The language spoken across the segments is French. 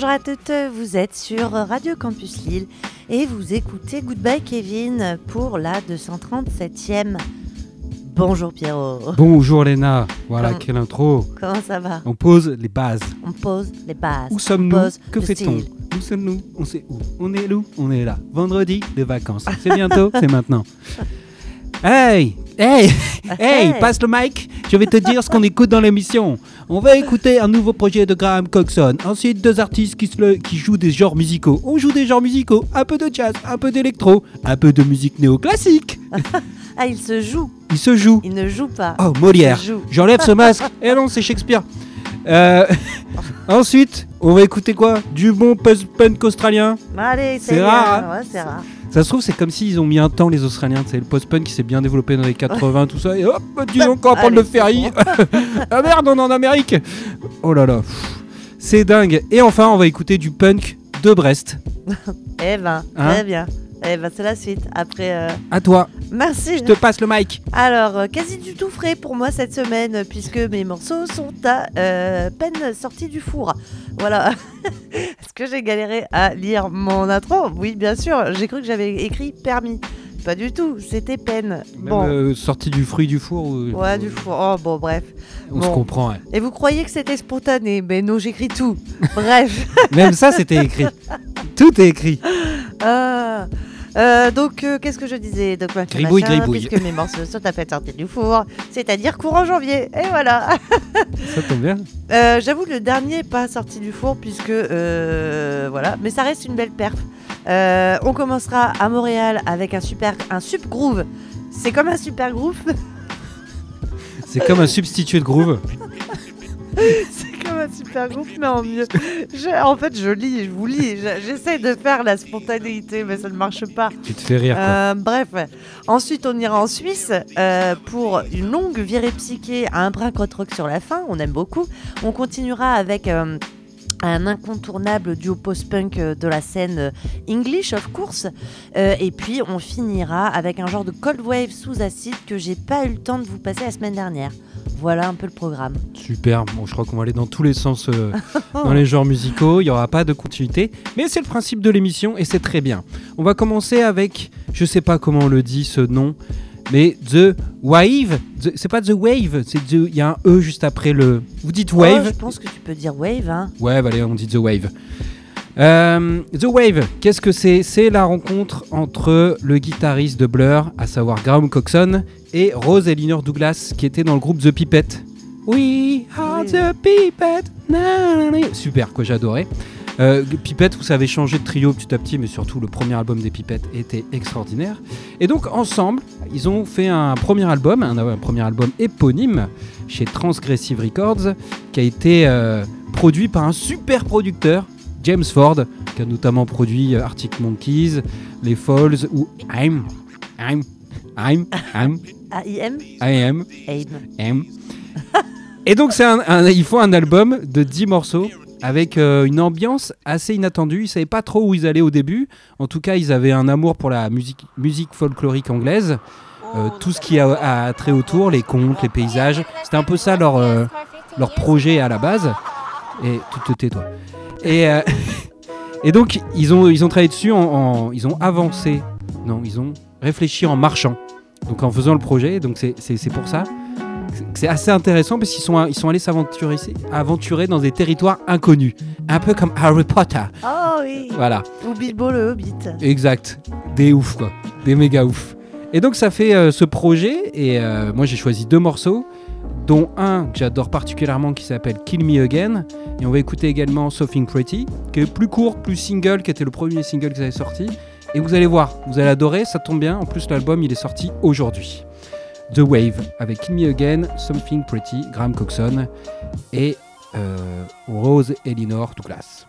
bonjour à toutes, vous êtes sur Radio Campus Lille et vous écoutez Goodbye Kevin pour la 237e. Bonjour Pierrot. Bonjour Léna, voilà Comment- quelle intro. Comment ça va? On pose les bases. On pose les bases. Où sommes-nous? Que fait-on? Où sommes-nous? On sait où On est où? On est là. Vendredi, les vacances. C'est bientôt, c'est maintenant. Hey Hey Hey. Passe le mic Je vais te dire ce qu'on écoute dans l'émission. On va écouter un nouveau projet de Graham Coxon. Ensuite, deux artistes qui, se le- qui jouent des genres musicaux. On joue des genres musicaux. Un peu de jazz, un peu d'électro, un peu de musique néoclassique. Ah, il se joue, Il se joue. il ne joue pas. Oh, Molière. J'enlève ce masque. Eh non, c'est Shakespeare. Euh, ensuite, on va écouter quoi? Du bon post-punk australien. Allez, C'est rare. Ouais, c'est rare. Ça se trouve, c'est comme s'ils ont mis un temps, les Australiens. C'est le post-punk qui s'est bien développé dans les 80, tout ça. Et hop, disons qu'on va prendre le ferry. ah merde, on est en Amérique. Oh là là. C'est dingue. Et enfin, on va écouter du punk de Brest. Eh ben, Hein très bien. Eh ben, c'est la suite. Après, euh, À toi, merci. je te passe le mic. Alors, euh, quasi du tout frais pour moi cette semaine, puisque mes morceaux sont à euh, peine sortis du four. Voilà. Est-ce que j'ai galéré à lire mon intro? Oui, bien sûr. J'ai cru que j'avais écrit permis. Pas du tout, c'était peine. Même Bon. euh, sorti du fruit du four. ou- Ouais, du four. Oh, bon, bref. On se comprend. ouais. Et vous croyez que c'était spontané? Mais non, j'écris tout. bref. Même ça, c'était écrit. Tout est écrit. Ah. Euh, donc, euh, qu'est-ce que je disais donc, machin, Gribouille, machin, gribouille. Puisque mes morceaux sont à peine sortis du four, c'est-à-dire courant janvier. Et voilà. Ça tombe bien. Euh, J'avoue, le dernier n'est pas sorti du four puisque euh, voilà, mais ça reste une belle perf. Euh, on commencera à Montréal avec un super, un sup groove. C'est comme un super groove. C'est comme un substitut de groove. C'est comme un super groove, mais en mieux. Je- en fait, je lis, je vous lis. Je- J'essaie de faire la spontanéité, mais ça ne marche pas. Tu te fais rire, quoi. Euh, bref, ensuite on ira en Suisse euh, pour une longue virée psyché à un brin rock sur la fin, on aime beaucoup. On continuera avec euh, un incontournable duo post-punk de la scène English, of course. Euh, et puis on finira avec un genre de cold wave sous acide que j'ai pas eu le temps de vous passer la semaine dernière. Voilà un peu le programme. Super. Bon, je crois qu'on va aller dans tous les sens euh, dans les genres musicaux. Il n'y aura pas de continuité. Mais c'est le principe de l'émission et c'est très bien. On va commencer avec, je sais pas comment on le dit ce nom, mais The Wave. C'est pas The Wave, c'est il y a un E juste après le. Vous dites Oh, Wave je pense que tu peux dire wave. Hein. Ouais, bah, allez, on dit The Wave. Euh, The Wave, qu'est-ce que c'est? C'est la rencontre entre le guitariste de Blur, à savoir Graham Coxon, et Rose Elinor Douglas, qui était dans le groupe The Pipet. We are the Pipet. Na, na, na. Super, quoi, j'adorais. Euh, Pipette, vous savez, changé de trio petit à petit, mais surtout le premier album des Pipettes était extraordinaire. Et donc ensemble, ils ont fait un premier album, un, un premier album éponyme chez Transgressive Records, qui a été euh, produit par un super producteur, James Ford, qui a notamment produit euh, Arctic Monkeys, Les Falls ou I'm, I'm, I'm, I'm, AIM AIM. M? Et donc, c'est un, un- il faut un album de 10 morceaux avec euh, une ambiance assez inattendue. Ils savaient pas trop où ils allaient au début. En tout cas, ils avaient un amour pour la musique, musique folklorique anglaise. Euh, tout ce qui a, a trait autour, les contes, les paysages. C'était un peu ça leur, euh, leur projet à la base. Et tu te tais, toi. Et, euh, et donc, ils ont, ils ont travaillé dessus, en, en- ils ont avancé. Non, ils ont réfléchi en marchant. Donc, en faisant le projet. Donc, c'est- pour ça. C'est assez intéressant parce qu'ils sont, ils sont allés s'aventurer aventurer dans des territoires inconnus. Un peu comme Harry Potter. Oh oui Voilà, Ou Bilbo le Hobbit. exact. Des ouf, quoi. Des méga ouf. Et donc, ça fait euh, ce projet. Et euh, moi, j'ai choisi deux morceaux, dont un que j'adore particulièrement qui s'appelle Kill Me Again. Et on va écouter également Something Pretty, qui est plus court, plus single, qui était le premier single qu'ils avaient sorti. Et vous allez voir, vous allez adorer, ça tombe bien. En plus, l'album, il est sorti aujourd'hui. The Wave, avec Kill Me Again, Something Pretty, Graham Coxon et euh, Rose Elinor Douglas.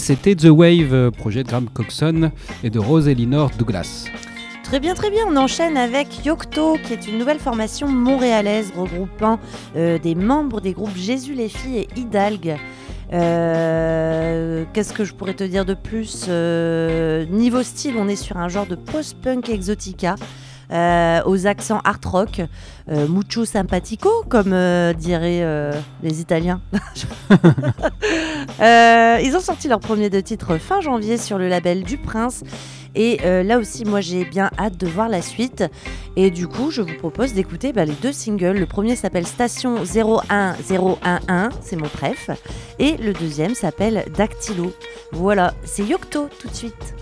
C'était The Wave, projet de Graham Coxon et de Rose Elinor Douglas. Très bien, très bien. On enchaîne avec Yocto, qui est une nouvelle formation montréalaise regroupant euh, des membres des groupes Jésus les filles et Hidalgue. Euh, Qu'est-ce que je pourrais te dire de plus? Euh, Niveau style, on est sur un genre de post-punk exotica. Euh, aux accents art rock, euh, mucho simpatico, comme euh, diraient euh, les Italiens. Ils ont sorti leur premier deux titres fin janvier sur le label du Prince. Et là aussi, moi j'ai bien hâte de voir la suite. Et du coup, je vous propose d'écouter bah, les deux singles. Le premier s'appelle Station 01011, c'est mon préf. Et le deuxième s'appelle Dactylo. Voilà, c'est Yocto tout de suite.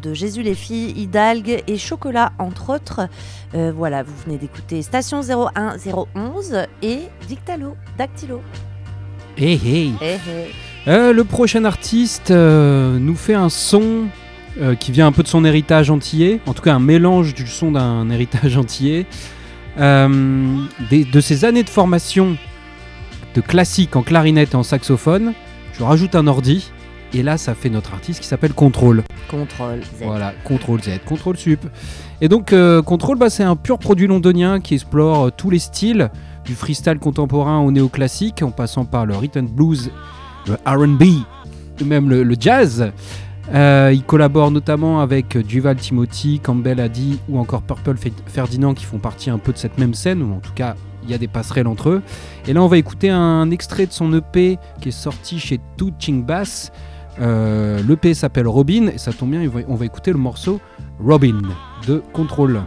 De Jésus les filles, Hidalgue et Chocolat, entre autres. Euh, voilà, vous venez d'écouter Station 01011 et Dictalo, Dactylo. Hey, hey. Eh, eh. Euh, le prochain artiste euh, nous fait un son qui vient un peu de son héritage antillais, en tout cas un mélange du son d'un héritage antillais, des- de ses années de formation de classique en clarinette et en saxophone. Je rajoute un ordi et là ça fait notre artiste qui s'appelle Control. Contrôle Z. Voilà, Control Z, Control Sup. Et donc euh, Control, bah, c'est un pur produit londonien qui explore euh, tous les styles, du freestyle contemporain au néoclassique, en passant par le rhythm blues, le R&B, même le, le jazz. Euh, il collabore notamment avec Duval Timothy, Campbell Addy ou encore Purple Fe- Ferdinand qui font partie un peu de cette même scène, ou en tout cas il y a des passerelles entre eux. Et là on va écouter un extrait de son EP qui est sorti chez Touching Bass. Euh, L'EP s'appelle Robin et ça tombe bien, on va- on va écouter le morceau Robin de Control.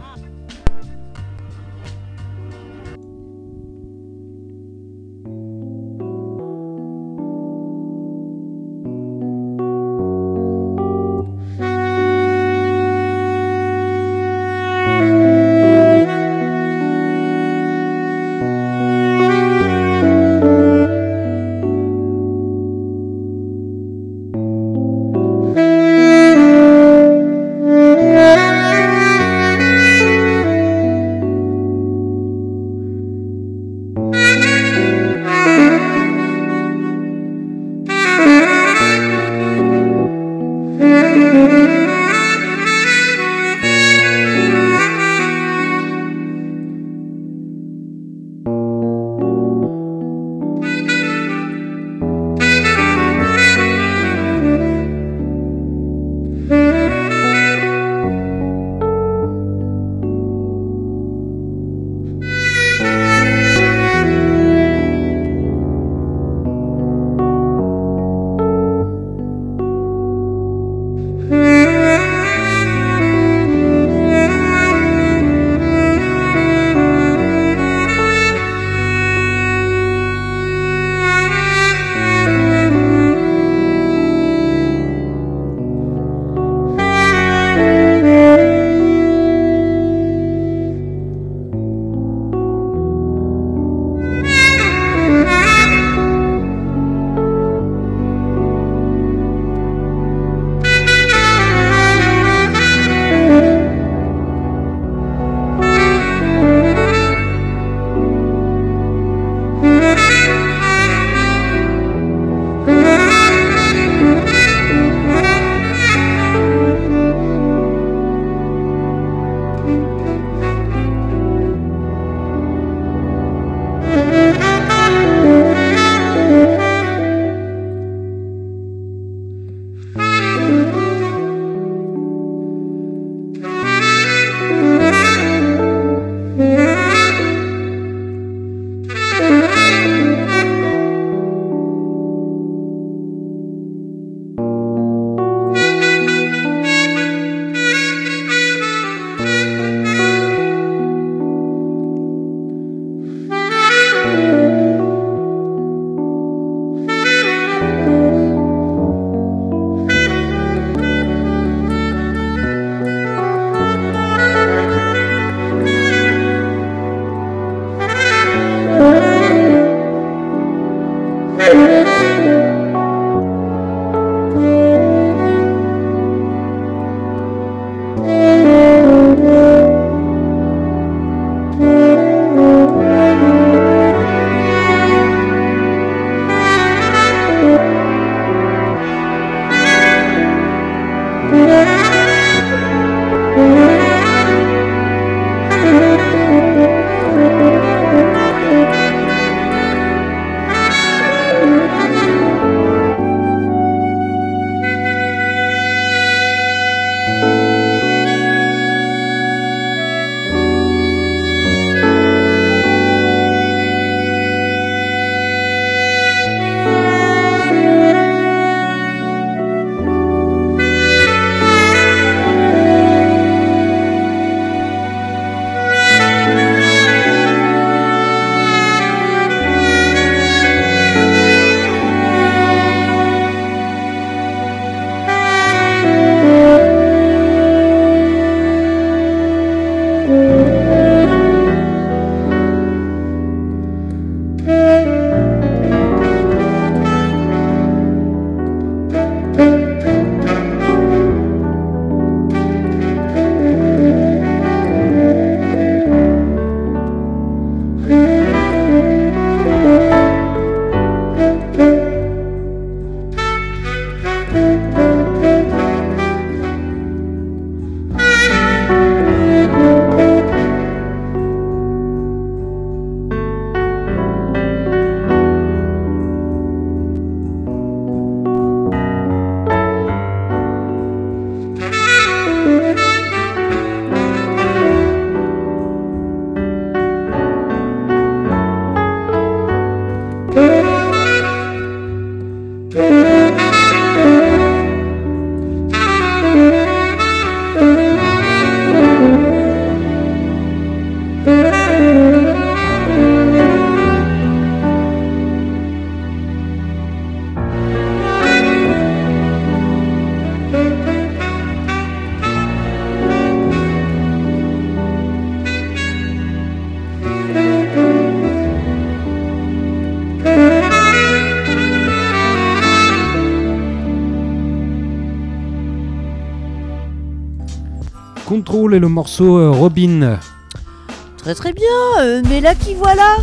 Música Thank. Et le morceau euh, Robin. Très très bien, euh, mais là qui voilà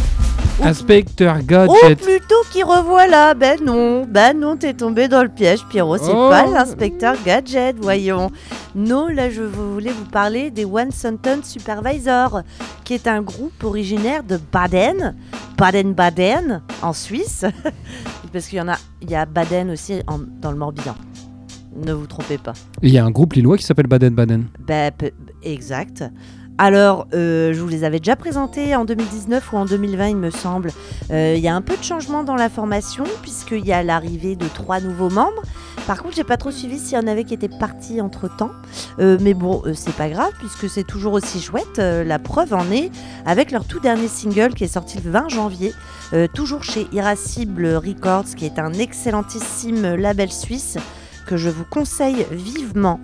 Oh, Inspecteur Oh, Gadget. plutôt qui revoilà Ben non, ben non, t'es tombé dans le piège, Pierrot. C'est Oh. pas l'inspecteur Gadget, voyons. Non, là, je voulais vous parler des One Sentence Supervisor, qui est un groupe originaire de Baden, Baden-Baden, en Suisse. Parce qu'il y en a, il y a Baden aussi en- dans le Morbihan. Ne vous trompez pas. Il y a un groupe lillois qui s'appelle Baden-Baden. Bah, pe- exact. Alors, euh, je vous les avais déjà présentés en 2019 ou en 2020, il me semble. Euh, Il y a un peu de changement dans la formation, puisqu'il y a l'arrivée de trois nouveaux membres. Par contre, j'ai pas trop suivi s'il y en avait qui étaient partis entre temps. mais bon, euh, c'est pas grave, puisque c'est toujours aussi chouette. Euh, la preuve en est avec leur tout dernier single qui est sorti le 20 janvier, euh, toujours chez Irascible Records, qui est un excellentissime label suisse que je vous conseille vivement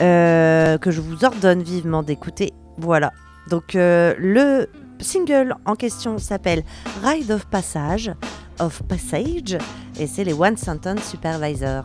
euh, que je vous ordonne vivement d'écouter. Voilà. Donc euh, le single en question s'appelle Ride of Passage, of Passage, et c'est les One Sentence Supervisor.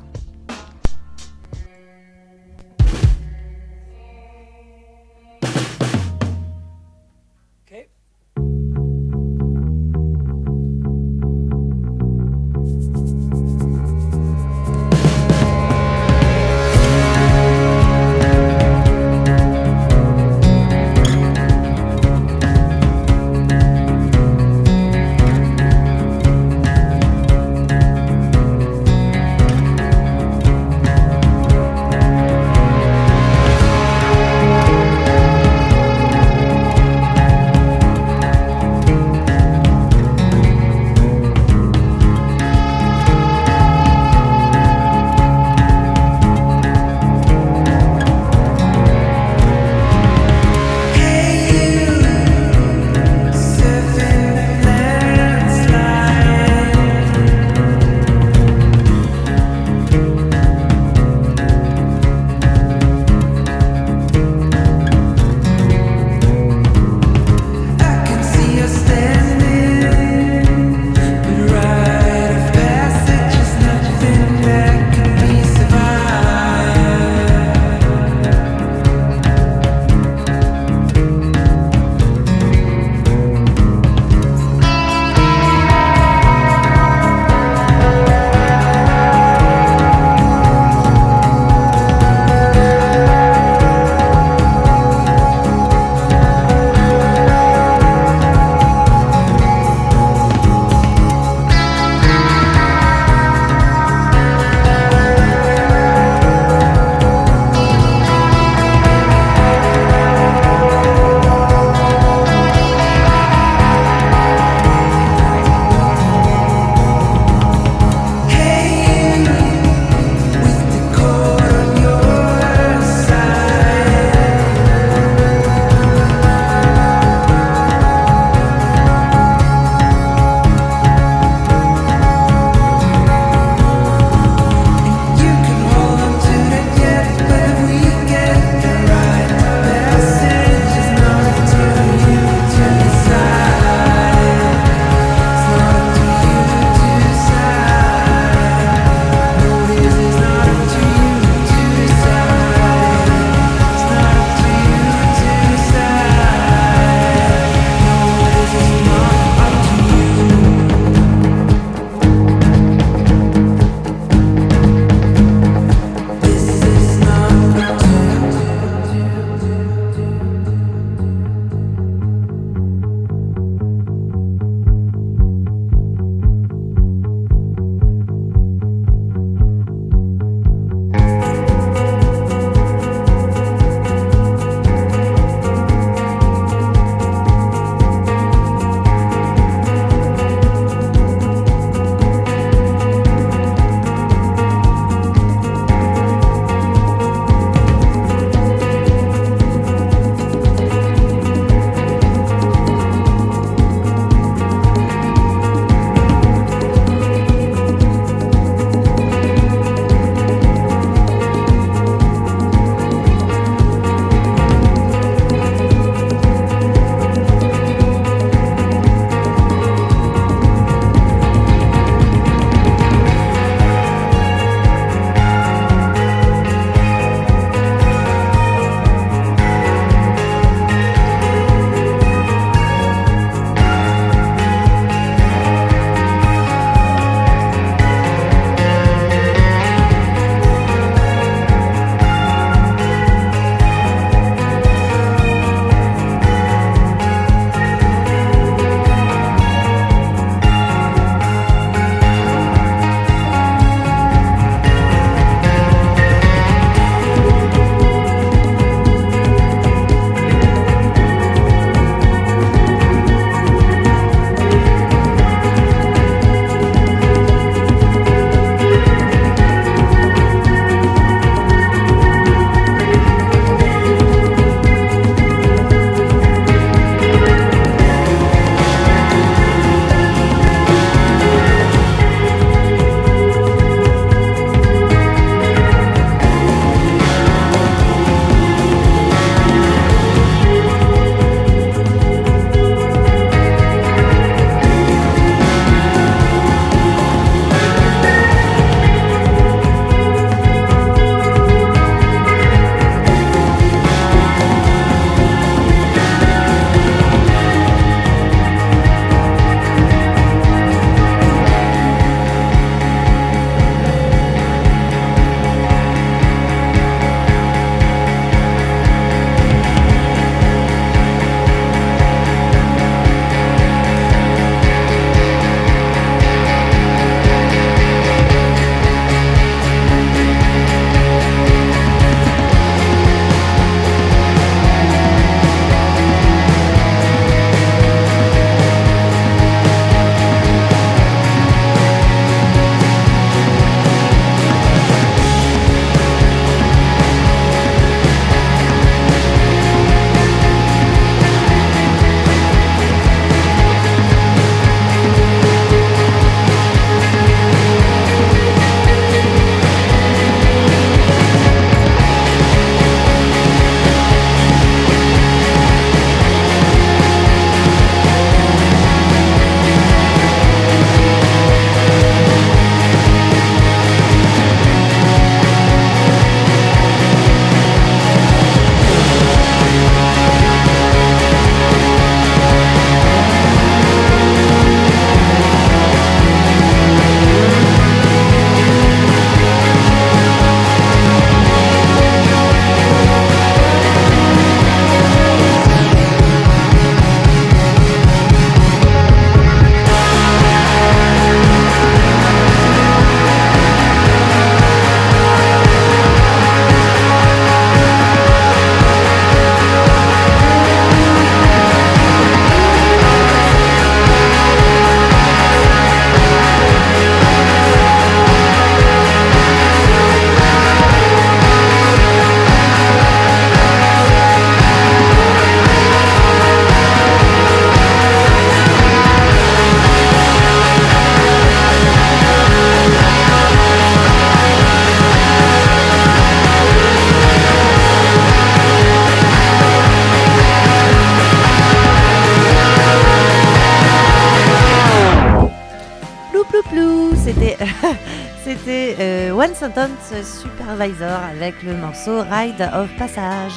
Avec le morceau Ride of Passage.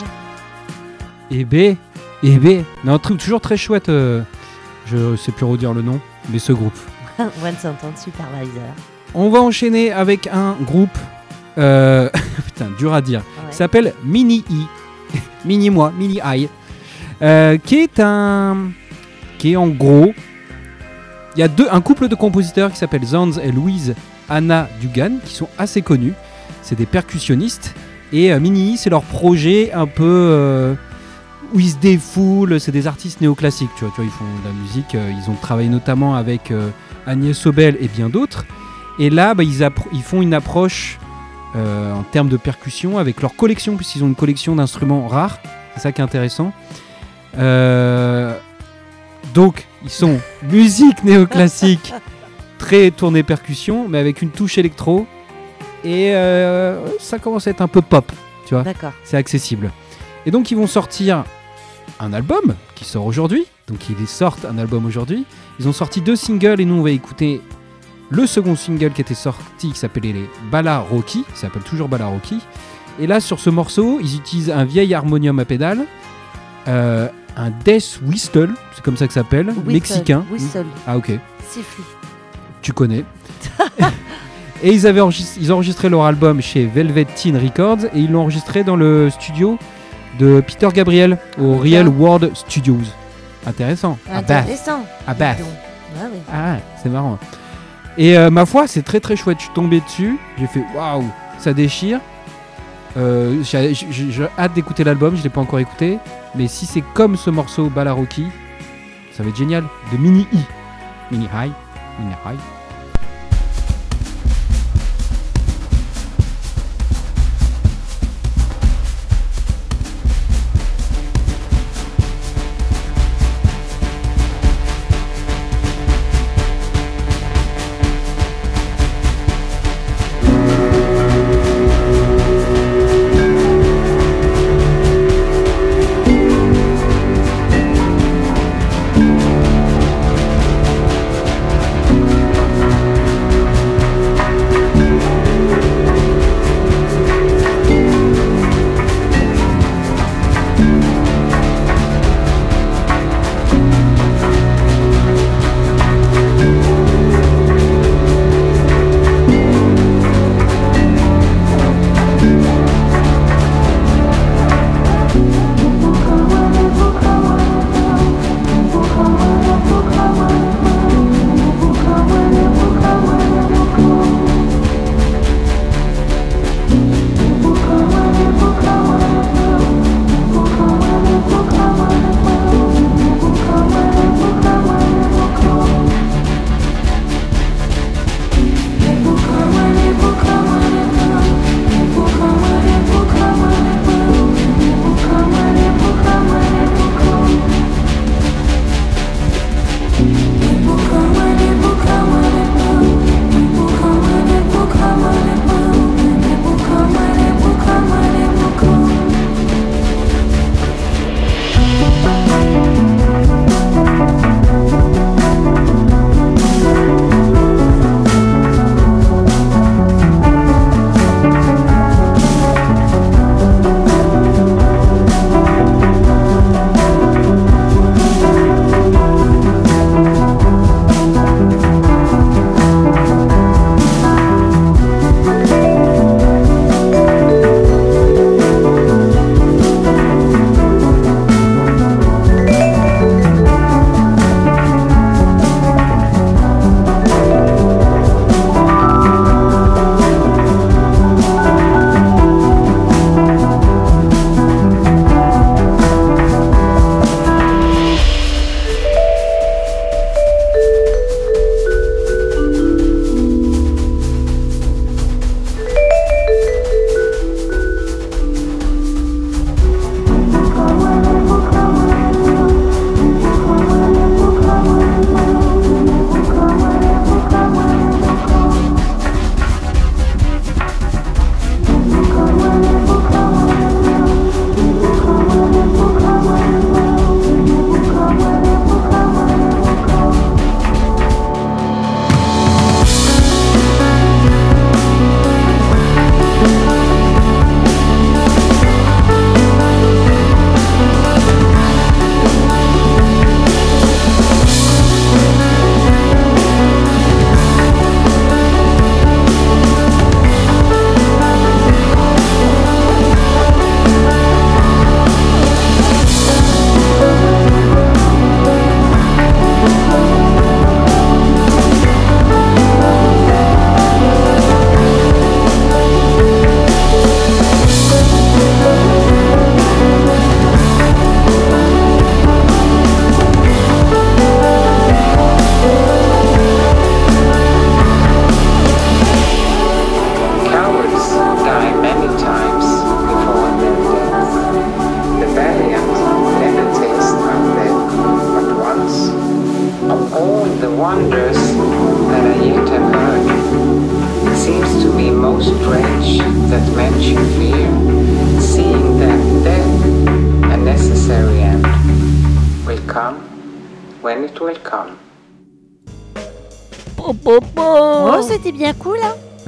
Et B, et B. Un truc toujours très chouette. euh, je sais plus redire le nom, mais ce groupe. One Sentence Supervisor. On va enchaîner avec un groupe. euh, putain, dur à dire. Ouais. qui s'appelle Mini I. Mini moi, Mini I. Euh, qui est un. Qui est en gros. Il y a deux, un couple de compositeurs qui s'appellent Zanz et Louise Anna Dugan qui sont assez connus. C'est des percussionnistes. Et euh, Mini I, c'est leur projet un peu. euh, où ils se défoulent. C'est des artistes néoclassiques. Tu vois, tu vois, ils font de la musique. euh, ils ont travaillé notamment avec euh, Agnès Sobel et bien d'autres. Et là, bah, ils, ils font une approche en termes de percussion avec leur collection, puisqu'ils ont une collection d'instruments rares. C'est ça qui est intéressant. Donc, ils sont musique néoclassique, très tournée percussion, mais avec une touche électro. Et euh, ça commence à être un peu pop, tu vois D'accord. c'est accessible. Et donc ils vont sortir un album qui sort aujourd'hui. Donc ils sortent un album aujourd'hui. Ils ont sorti deux singles et nous on va écouter le second single qui était sorti qui s'appelait les Bala Rocky. Ça s'appelle toujours Bala Rocky. Et là sur ce morceau ils utilisent un vieil harmonium à pédale. euh, un Death Whistle, c'est comme ça que ça s'appelle, Whistle, mexicain. Whistle. Ah ok, Siffle. tu connais. et ils, avaient enregistré, ils ont enregistré leur album chez Velvet Teen Records et ils l'ont enregistré dans le studio de Peter Gabriel au. Real World Studios. Intéressant. Bath. Intéressant. À Bath. Ah oui. Ah, ouais, c'est marrant. Et euh, ma foi, c'est très très chouette. Je suis tombé dessus, j'ai fait waouh, ça déchire. Euh, j'ai hâte d'écouter l'album, je l'ai pas encore écouté. Mais si c'est comme ce morceau Balaroki, ça va être génial. De Mini I. Mini High. Mini High.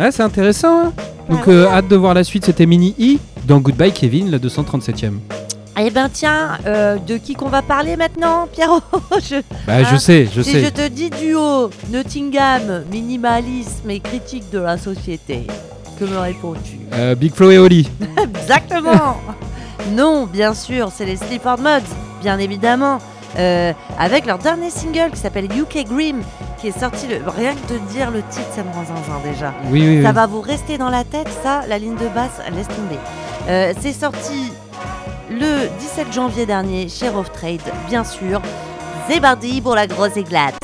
Ouais, c'est intéressant. hein. Donc, euh, hâte de voir la suite. C'était Mini I dans Goodbye Kevin, la 237e. Eh ben tiens, euh, de qui qu'on va parler maintenant, Pierrot? Je- Bah, je Hein, sais, je Si sais. je te dis duo, Nottingham, minimalisme et critique de la société, que me réponds-tu? Euh, Big Flo et Oli. Exactement Non, bien sûr, c'est les Sleaford Mods, bien évidemment. Euh, avec leur dernier single qui s'appelle UK Grim, qui est sorti, le... rien que de dire le titre, ça me rend zinzin déjà. Oui, oui, oui. Ça va vous rester dans la tête, ça, la ligne de basse, laisse tomber. Euh, c'est sorti le 17 janvier dernier chez Rough Trade, bien sûr. C'est parti pour la grosse éclate.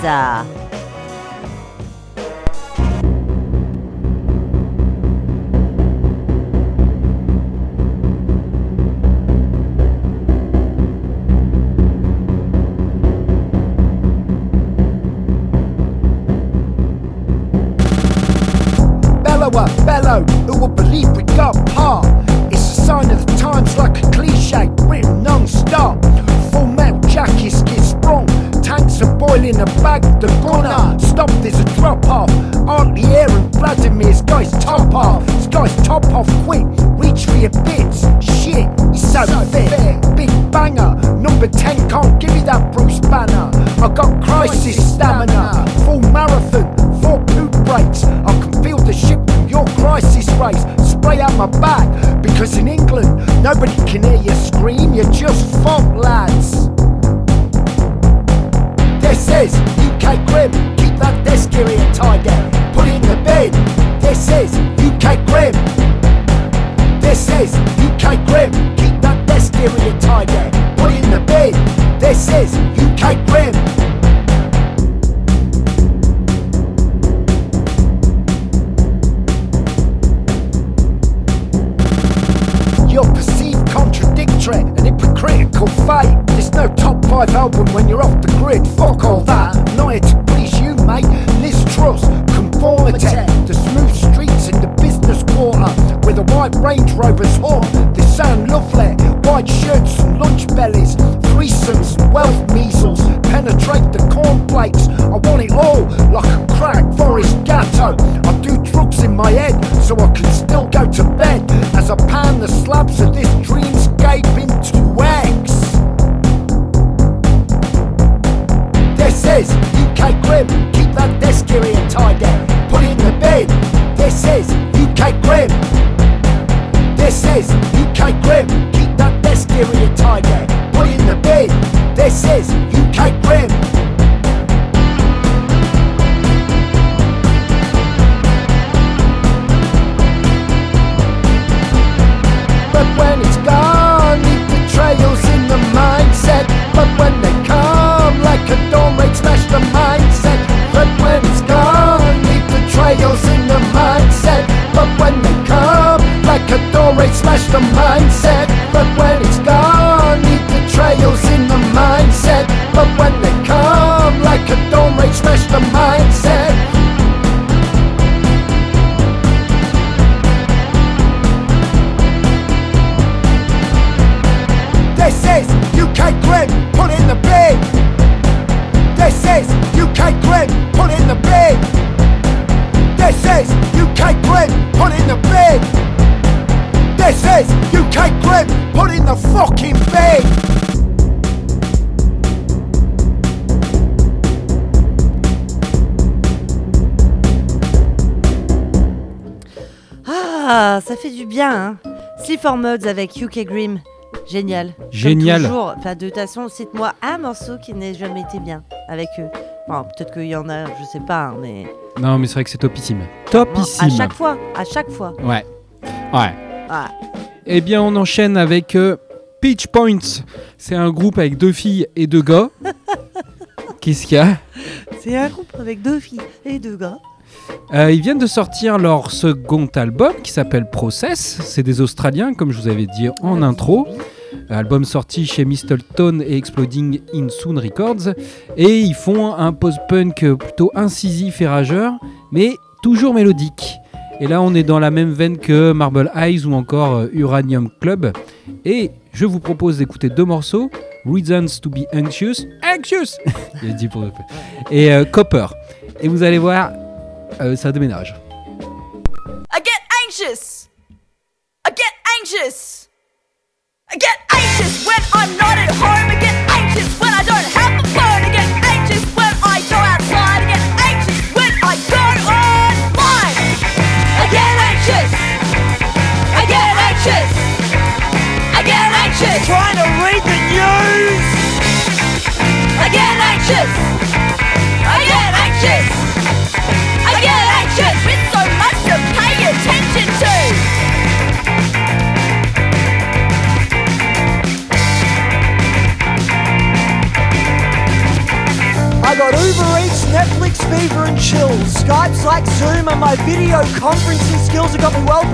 Believe we got heart? It's a sign of the times like a cliche, written non-stop. Full metal jackets get sprung, tanks are boiling a bag, the gunner. Stop, there's a drop off. Aren't the air and Vladimir's guy's top off. This guy's top off quick, reach for your bits. Shit, he's so, fit. Big banger, number 10 can't give me that Bruce Banner. I got crisis stamina, the in the mindset. But when they come, like a dawn raid, smash the mindset. But when it's gone, leave the trails in the mindset. But when they come, like a dawn raid, smash the mindset. This is UK Grid, put in the bin. This is UK Grid, put in the bin. This is UK Grid, put in the bin. This is UK Grid, put in the fucking bin. Ah, ça fait du bien, hein Sleaford Mods avec UK Grim. Génial. Comme Génial. toujours. Enfin, de toute façon, cite-moi un morceau qui n'ait jamais été bien avec eux. Peut-être qu'il y en a, je sais pas, hein, mais. Non, mais c'est vrai que c'est topissime. À Topissime. chaque fois, à chaque fois. Ouais. Ouais. Ah. Eh bien, on enchaîne avec euh, Peach Points. C'est un groupe avec deux filles et deux gars. Qu'est-ce qu'il y a? C'est un groupe avec deux filles et deux gars. Euh, Ils viennent de sortir leur second album qui s'appelle Process. C'est des Australiens, comme je vous avais dit en intro. Album sorti chez Mistleton et Exploding in Soon Records. Et ils font un post-punk plutôt incisif et rageur, mais toujours mélodique. Et là, on est dans la même veine que Marble Eyes ou encore euh, Uranium Club. Et je vous propose d'écouter deux morceaux Reasons to be Anxious. Anxious Il dit pour Et euh, Copper. Et vous allez voir, euh, ça déménage. I get anxious. I get anxious. I get anxious when I'm not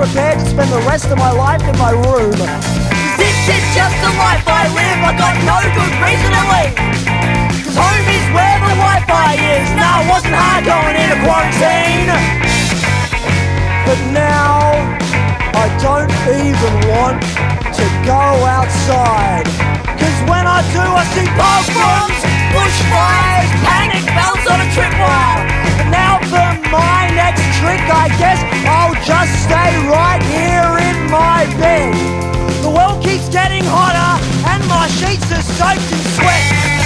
prepared to spend the rest of my life in my room. This is just the life I live. I got no good reason to leave. Cause home is where the Wi-Fi is. Now it wasn't hard going into quarantine. But now I don't even want to go outside. Cause when I do, I see pogroms, bushfires, panic bells on a tripwire. And now for my next trick, I guess I'll just stay right here in my bed. The world keeps getting hotter and my sheets are soaked in sweat.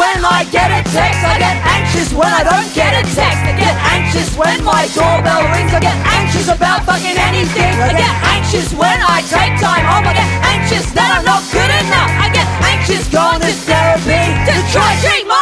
When I get a text. I get anxious when I don't get a text. I get anxious when my doorbell rings. I get anxious about fucking anything. I get anxious when I take time off. I get anxious that I'm not good enough. I get anxious going to therapy to try treat my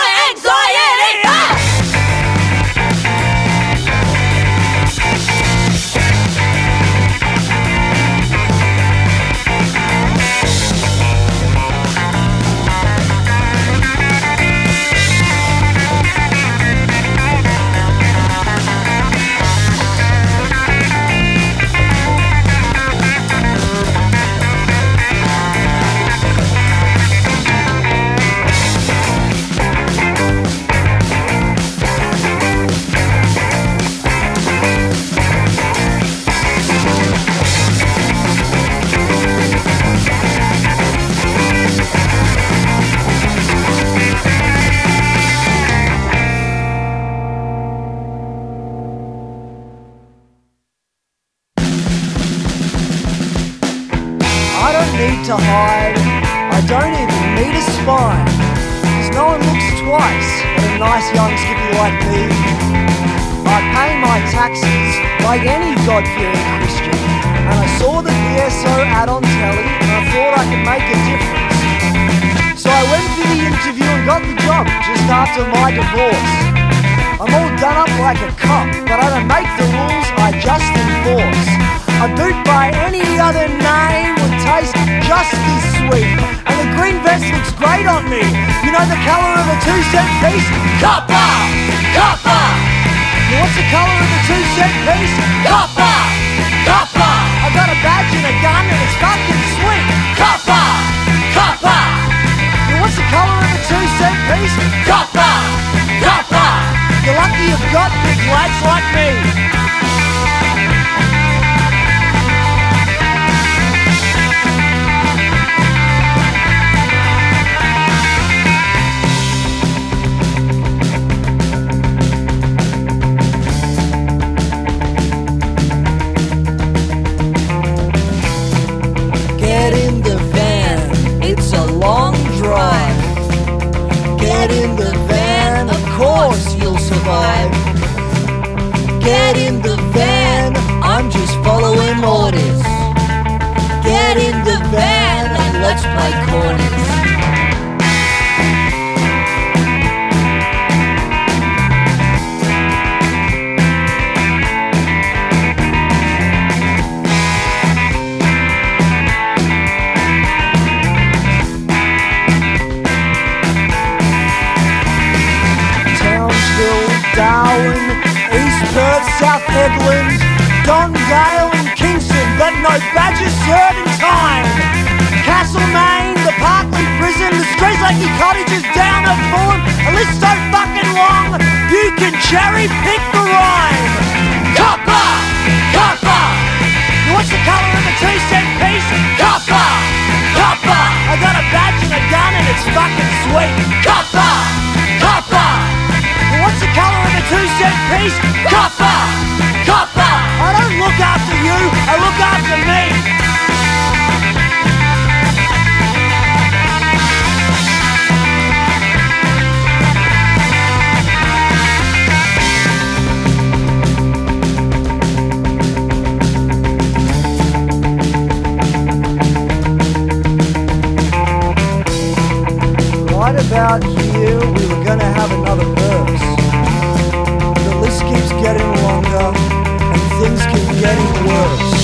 getting longer, and things keep getting worse.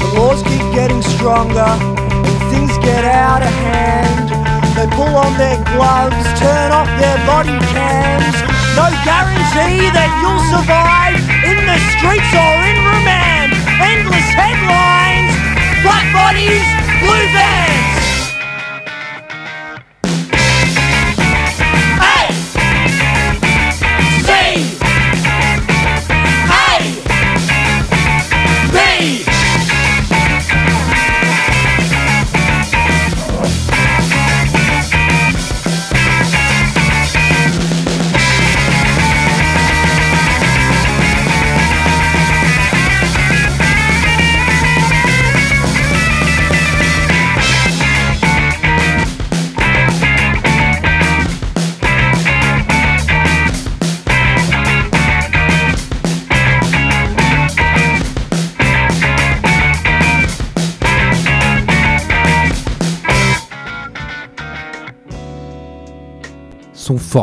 The laws keep getting stronger, and things get out of hand. They pull on their gloves, turn off their body cams. No guarantee that you'll survive in the streets or in remand. Endless headlines, black bodies, blue vans.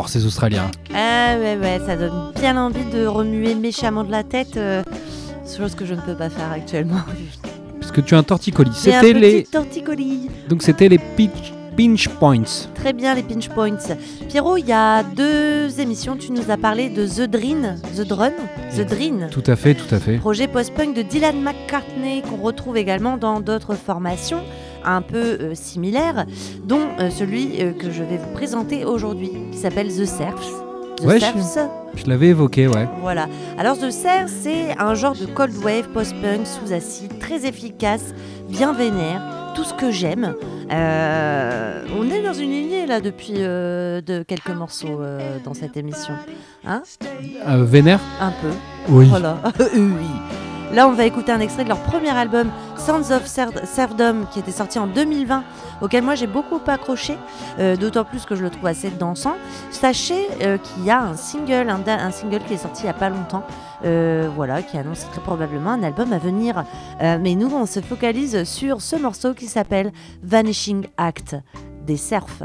Forts ces Australiens. Ah ouais, ouais, ça donne bien envie de remuer méchamment de la tête. euh, chose que je ne peux pas faire actuellement. Parce que tu as un torticolis. C'était les torticolis. donc c'était les pinch, pinch points. Très bien les pinch points. Pierrot, il y a deux émissions, tu nous as parlé de The Dream, The Drun, The Dream. Tout à fait, tout à fait. Projet post-punk de Dylan McCartney qu'on retrouve également dans d'autres formations un peu euh, similaires, dont euh, celui euh, que je vais vous présenter aujourd'hui, qui s'appelle The Serfs. The Ouais, je- Serfs, Je l'avais évoqué, ouais. voilà. Alors The Serfs, c'est un genre de cold wave post-punk sous acide, très efficace, bien vénère, tout ce que j'aime. Euh, on est dans une lignée là depuis euh, de quelques morceaux euh, dans cette émission, hein? Vénère? Un peu. Oui. Voilà. oui. Là, on va écouter un extrait de leur premier album, Sounds of Ser- Serfdom, qui était sorti en 2020, auquel moi j'ai beaucoup accroché, euh, d'autant plus que je le trouve assez dansant. Sachez euh, qu'il y a un single, qui est sorti il n'y a pas longtemps, euh, voilà, qui annonce très probablement un album à venir. Mais nous, on se focalise sur ce morceau qui s'appelle Vanishing Act des Serfs.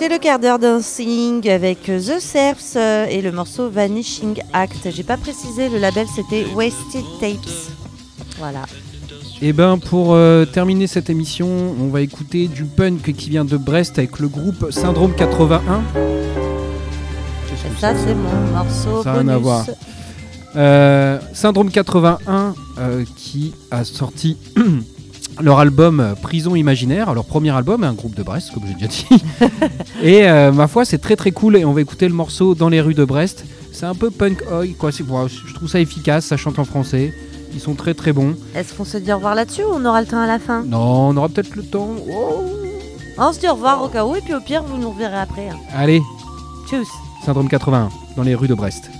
C'était le quart d'heure dancing avec euh, The Serfs euh, et le morceau Vanishing Act. J'ai pas précisé, le label c'était Wasted Tapes. Voilà. Et ben pour euh, terminer cette émission, on va écouter du punk qui vient de Brest avec le groupe Syndrome 81. Qu'est-ce que Ça, c'est mon morceau. Ça a rien à bonus. voir. Euh, Syndrome 81 euh, qui a sorti leur album euh, Prison Imaginaire, leur premier album, un groupe de Brest comme j'ai déjà dit. et euh, ma foi c'est très très cool et on va écouter le morceau Dans les rues de Brest. C'est un peu punk oi quoi, je trouve ça efficace, ça chante en français. Ils sont très très bons. Est-ce qu'on se dit au revoir là-dessus ou on aura le temps à la fin? Non, on aura peut-être le temps. Oh. On se dit au revoir au cas où et puis au pire, vous nous reverrez après. hein. Allez, Tchuss Syndrome 81 dans les rues de Brest.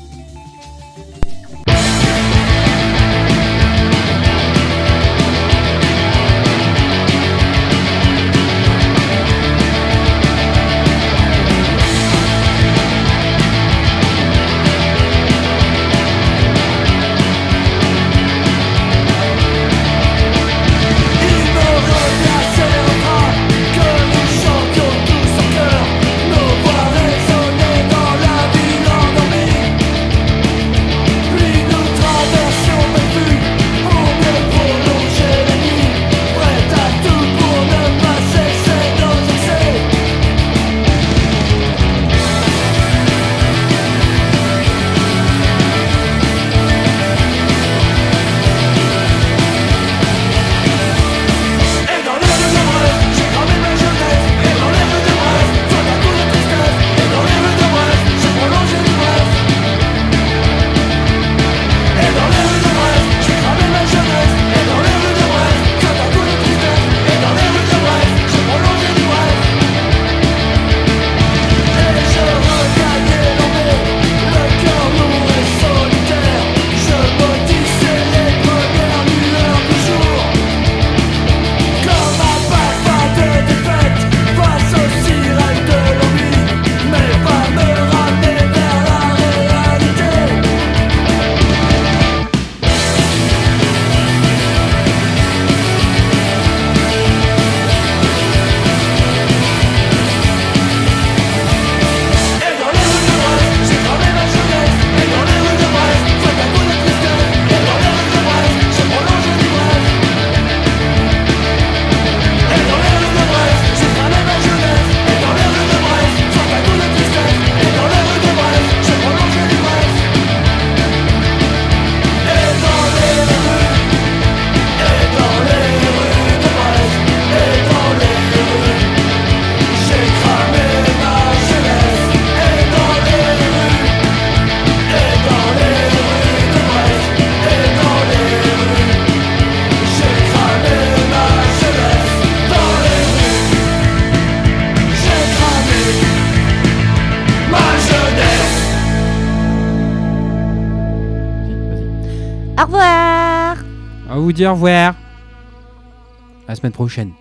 Au revoir À la semaine prochaine.